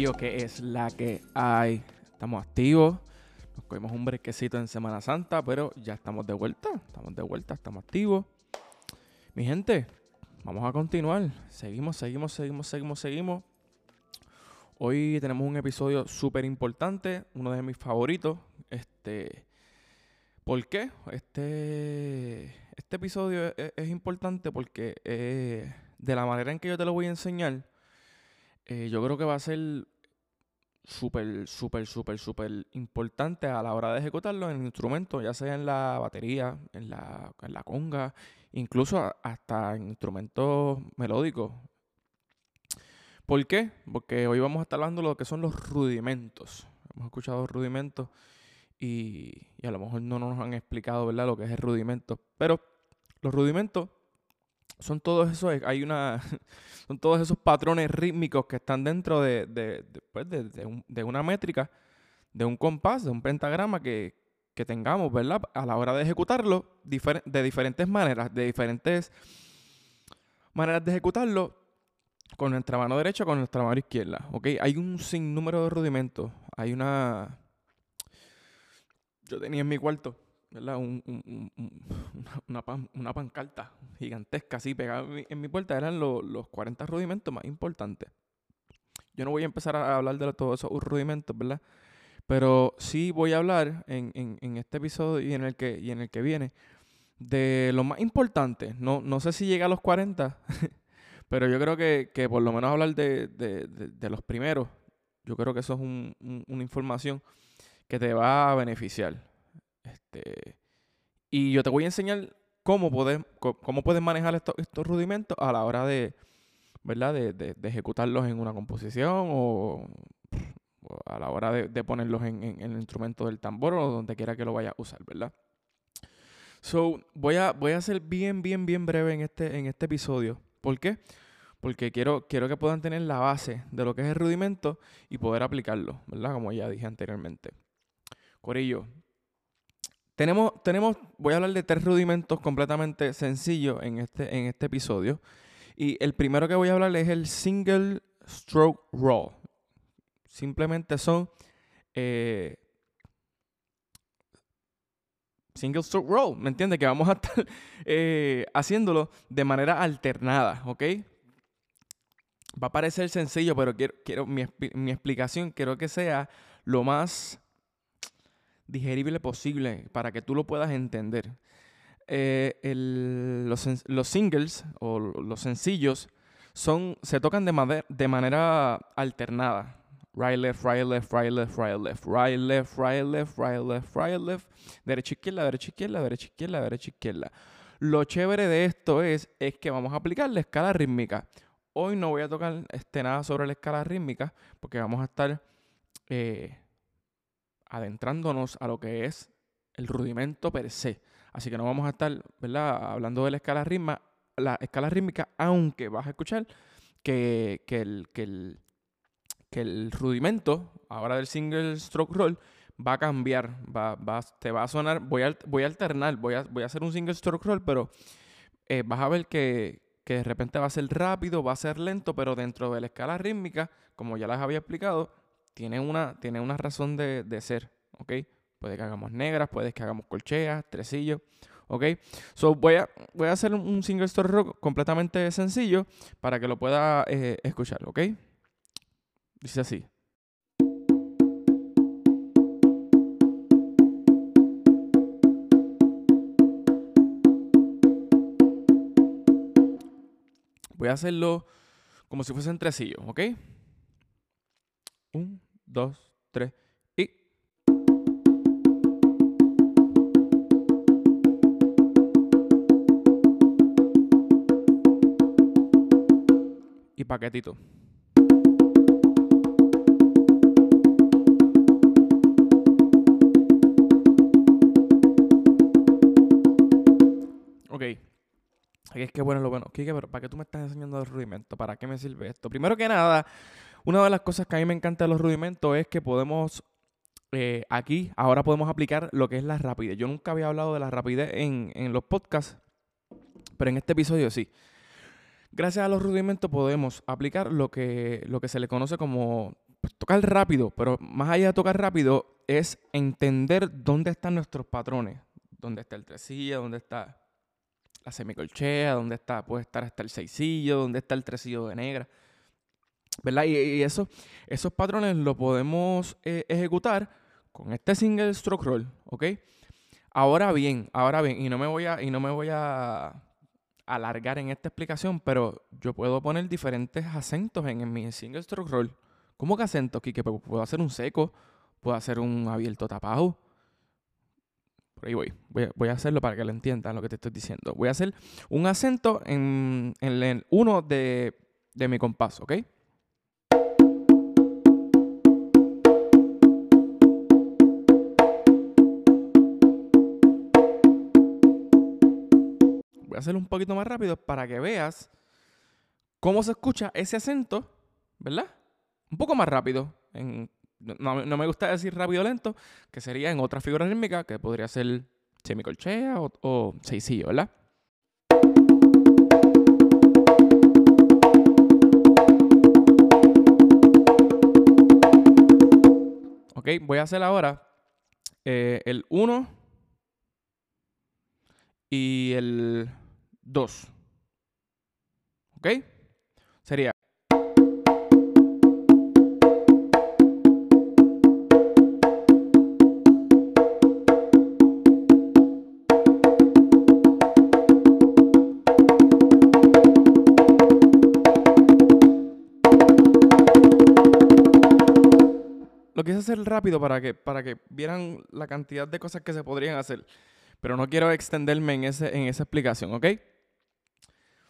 Corillo, que es la que hay. Estamos activos. Nos cogimos un brequecito en Semana Santa, pero ya estamos de vuelta. Estamos de vuelta, estamos activos. Mi gente, vamos a continuar. Seguimos, seguimos, seguimos, seguimos, seguimos. Hoy tenemos un episodio súper importante, uno de mis favoritos. Este, ¿Por qué? Este, este episodio es, es importante porque eh, de la manera en que yo te lo voy a enseñar, eh, yo creo que va a ser súper, súper, súper, súper importante a la hora de ejecutarlo en el instrumento, ya sea en la batería, en la, en la conga, incluso hasta en instrumentos melódicos. ¿Por qué? Porque hoy vamos a estar hablando de lo que son los rudimentos. Hemos escuchado rudimentos y, y a lo mejor no nos han explicado, ¿verdad?, lo que es el rudimento. Pero los rudimentos son todos esos, hay una, son todos esos patrones rítmicos que están dentro de, de, de, pues, de- de un- de una métrica, de un compás, de un pentagrama que, que tengamos, ¿verdad? A la hora de ejecutarlo de diferentes maneras, de diferentes maneras de ejecutarlo con nuestra mano derecha con nuestra mano izquierda, ¿ok? Hay un sinnúmero de rudimentos, hay una... Yo tenía en mi cuarto, una, una pan- una pancarta gigantesca así pegada en mi, puerta. Eran lo- los 40 rudimentos más importantes. Yo no voy a empezar a hablar de todos esos rudimentos, ¿verdad? Pero sí voy a hablar en, en- en este episodio y en el que, y en el que viene de lo más importante. No, no sé si llega a los 40, pero yo creo que, que por lo menos hablar de, de- de- los primeros, yo creo que eso es un- un- una información que te va a beneficiar. Este, y yo te voy a enseñar cómo co- cómo puedes manejar estos, rudimentos a la hora de, ¿verdad? De, de- ejecutarlos en una composición o, a la hora de, ponerlos en el instrumento del tambor o donde quiera que lo vayas a usar, ¿verdad? So, voy a, voy a ser bien, bien, bien breve en este, en este episodio. ¿Por qué? Porque quiero, quiero que puedan tener la base de lo que es el rudimento y poder aplicarlo, ¿verdad? Como ya dije anteriormente. Corillo, tenemos, tenemos, voy a hablar de tres rudimentos completamente sencillos en este, en este episodio. Y el primero que voy a hablar es el single stroke roll. Simplemente son eh, single stroke roll, ¿me entiendes? Que vamos a estar eh, haciéndolo de manera alternada, ¿ok? Va a parecer sencillo, pero quiero, quiero mi, mi explicación quiero que sea lo más digerible posible para que tú lo puedas entender. Eh, los, los singles o los sencillos son, se tocan de manera alternada. Right, left, right, left, right, left, right, left, right, left, right, left, right, left, right, left, derecha, izquierda, derecha, izquierda, derecha, izquierda, derecha, izquierda. Lo chévere de esto es, es que vamos a aplicar la escala rítmica. Hoy no voy a tocar este, nada sobre la escala rítmica porque vamos a estar eh, adentrándonos a lo que es el rudimento per se. Así que no vamos a estar. Hablando de la escala rítmica, la escala rítmica, aunque vas a escuchar que, el, que el, que el rudimento, ahora del single stroke roll, va a cambiar, va, te va a sonar, voy a, alternar, voy a, voy a hacer un single stroke roll, pero eh, vas a ver que, que de repente va a ser rápido, va a ser lento, pero dentro de la escala rítmica, como ya les había explicado, tiene una, tiene una razón de, de ser, ¿ok? Puede que hagamos negras, puede que hagamos colcheas, tresillos, ¿ok? So voy a, voy a hacer un- single stroke rock completamente sencillo para que lo pueda eh, escuchar, ¿ok? Dice así. Voy a hacerlo como si fuesen tresillos, ¿ok? Un, dos, tres y... Y paquetito. Ok. Es que bueno lo bueno. Kike, pero ¿para qué tú me estás enseñando los rudimentos? ¿Para qué me sirve esto? Primero que nada, una de las cosas que a mí me encanta de los rudimentos es que podemos, eh, aquí, ahora podemos aplicar lo que es la rapidez. Yo nunca había hablado de la rapidez en, los podcasts, pero en este episodio sí. Gracias a los rudimentos podemos aplicar lo que, lo que se le conoce como pues, tocar rápido, pero más allá de tocar rápido es entender dónde están nuestros patrones, dónde está el tresillo, dónde está la semicolchea, dónde está, puede estar hasta el seisillo, dónde está el tresillo de negra. ¿Verdad? Y, eso, esos patrones los podemos eh, ejecutar con este single stroke roll, ¿ok? Ahora bien, ahora bien, y no me voy a, y no me voy a alargar en esta explicación, pero yo puedo poner diferentes acentos en, en mi single stroke roll. ¿Cómo que acentos, Kike? Pues puedo hacer un seco, puedo hacer un abierto tapado, por ahí voy. voy. a hacerlo para que lo entiendan lo que te estoy diciendo. Voy a hacer un acento en, uno de, de mi compás, ¿ok? Hacerlo un poquito más rápido para que veas cómo se escucha ese acento, ¿verdad? Un poco más rápido, no, me gusta decir rápido lento, que sería en otra figura rítmica, que podría ser semicolchea o, o seisillo, ¿verdad? Ok, voy a hacer ahora eh, el 1 y el 2. ¿Ok? Sería Lo quise hacer rápido para que, para que vieran la cantidad de cosas que se podrían hacer. Pero no quiero extenderme en, ese, en esa explicación, ¿ok?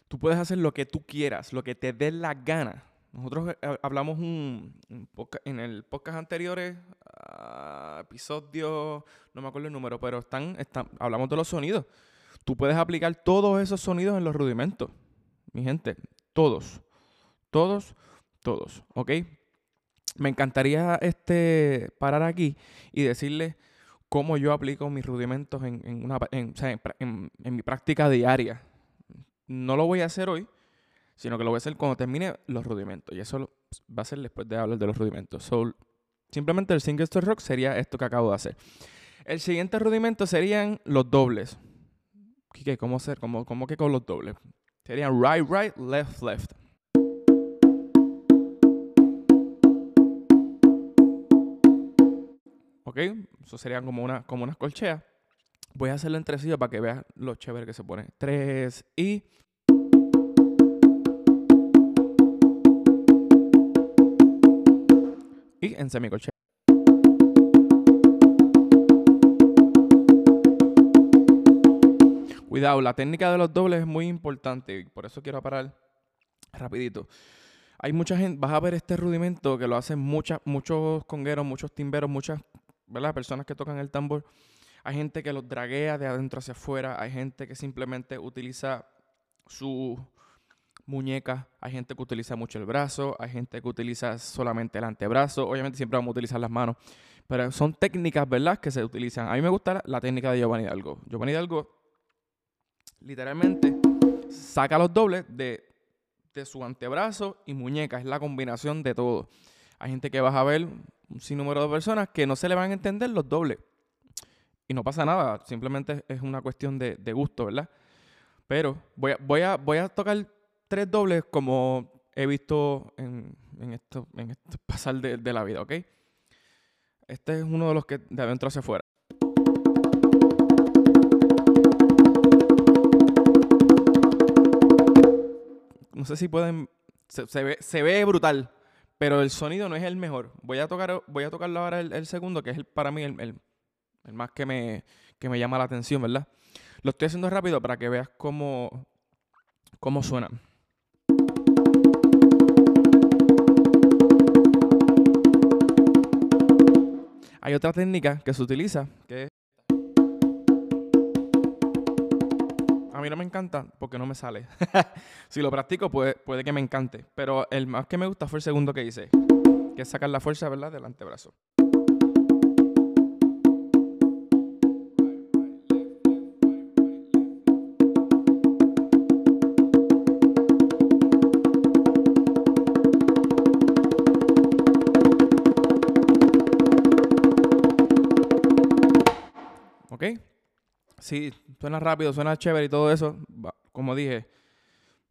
Tú puedes hacer lo que tú quieras, lo que te dé la gana. Nosotros eh, hablamos un, en el podcast anteriores, uh, episodio, no me acuerdo el número, pero están, están, hablamos de los sonidos. Tú puedes aplicar todos esos sonidos en los rudimentos. Mi gente, todos. Todos, todos, ¿ok? me encantaría este, parar aquí y decirles cómo yo aplico mis rudimentos en, una, en, mi práctica diaria. No lo voy a hacer hoy, sino que lo voy a hacer cuando termine los rudimentos. Y eso va a ser después de hablar de los rudimentos. simplemente el single stroke rock sería esto que acabo de hacer. El siguiente rudimento serían los dobles. ¿Qué, ¿Cómo hacer? ¿Cómo, ¿Cómo que con los dobles? Serían right, right, left, left. ¿Ok? Eso serían como, una, como unas colcheas. Voy a hacerlo en tresillo para que veas lo chévere que se pone. Tres y... Y en semicolchea. Cuidado, la técnica de los dobles es muy importante y por eso quiero parar rapidito. Hay mucha gente, vas a ver este rudimento que lo hacen muchas, muchos congueros, muchos timberos, muchas ¿verdad? Personas que tocan el tambor. Hay gente que los draguea de adentro hacia afuera. Hay gente que simplemente utiliza su muñeca. Hay gente que utiliza mucho el brazo. Hay gente que utiliza solamente el antebrazo. Obviamente siempre vamos a utilizar las manos. Pero son técnicas, ¿verdad? Que se utilizan. A mí me gusta la, técnica de Giovanni Hidalgo. Giovanni Hidalgo literalmente saca los dobles de, de su antebrazo y muñeca. Es la combinación de todo. Hay gente que vas a ver, un sinnúmero de personas que no se le van a entender los dobles. Y no pasa nada, simplemente es una cuestión de, gusto, ¿verdad? Pero voy a, voy, a, voy a tocar tres dobles como he visto en, esto, en este pasar de, de, la vida, ¿ok? Este es uno de los que de adentro hacia afuera. No sé si pueden... Se, ve, se ve brutal. Pero el sonido no es el mejor. Voy a tocar, voy a tocarlo ahora el, segundo, que es el, para mí el, el, más que me, que me llama la atención, ¿verdad? Lo estoy haciendo rápido para que veas cómo, cómo suena. Hay otra técnica que se utiliza, que A mí no me encanta porque no me sale. si lo practico puede, puede que me encante. Pero el más que me gusta fue el segundo que hice. Que sacar la fuerza, ¿verdad? Del antebrazo. Sí, suena rápido, suena chévere y todo eso. Como dije,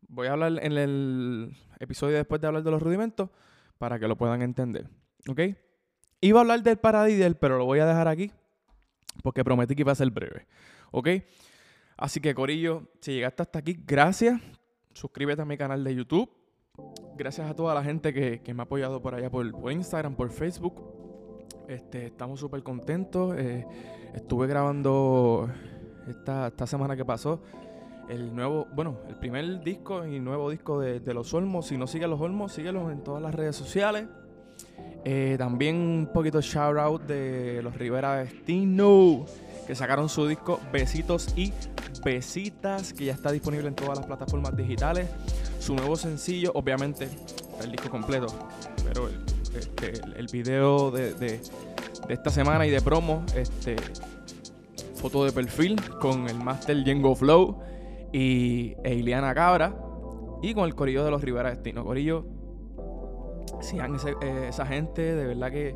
voy a hablar en el episodio después de hablar de los rudimentos para que lo puedan entender, ¿ok? Iba a hablar del Paradiddle, pero lo voy a dejar aquí porque prometí que iba a ser breve, ¿ok? Así que, Corillo, si llegaste hasta aquí, gracias. Suscríbete a mi canal de YouTube. Gracias a toda la gente que, me ha apoyado por allá por, Instagram, por Facebook. Este, estamos súper contentos. Eh, estuve grabando esta, esta semana que pasó el nuevo, bueno, el primer disco y nuevo disco de, Los Olmos. Si no sigues Los Olmos, síguelos en todas las redes sociales. Eh, también un poquito shout out de los Rivera Destino, que sacaron su disco Besitos y Besitas, que ya está disponible en todas las plataformas digitales. Su nuevo sencillo, obviamente, el disco completo, pero el, este, video de, esta semana y de promo, este, foto de perfil con el Master Yengo Flow y Eliana Cabra y con el corillo de los Rivera Destino. Corillo, sigan eh, esa gente, de verdad que,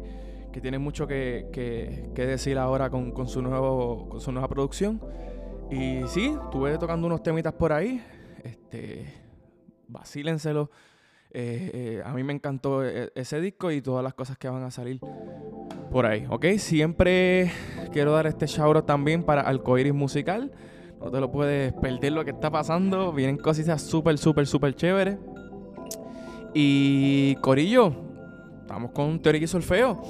que tiene mucho que, que, decir ahora con, con, su nuevo, con su nueva producción. Y sí, estuve tocando unos temitas por ahí. Este, vacílenselo. Eh, eh, a mí me encantó e, ese disco y todas las cosas que van a salir por ahí, ¿ok? Siempre quiero dar este shout también para Alcoiris Musical. No te lo puedes perder lo que está pasando. Vienen cositas súper, súper, súper chéveres. Y Corillo, estamos con teoría y solfeo.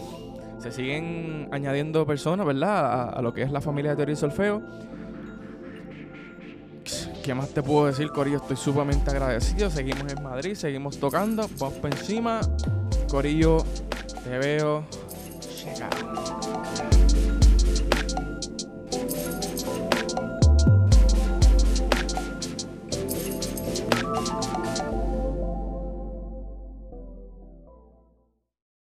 Se siguen añadiendo personas, ¿verdad? A, lo que es la familia de teoría y solfeo. ¿Qué más te puedo decir, Corillo? Estoy sumamente agradecido. Seguimos en Madrid, seguimos tocando. Vamos por encima. Corillo, te veo. Llega.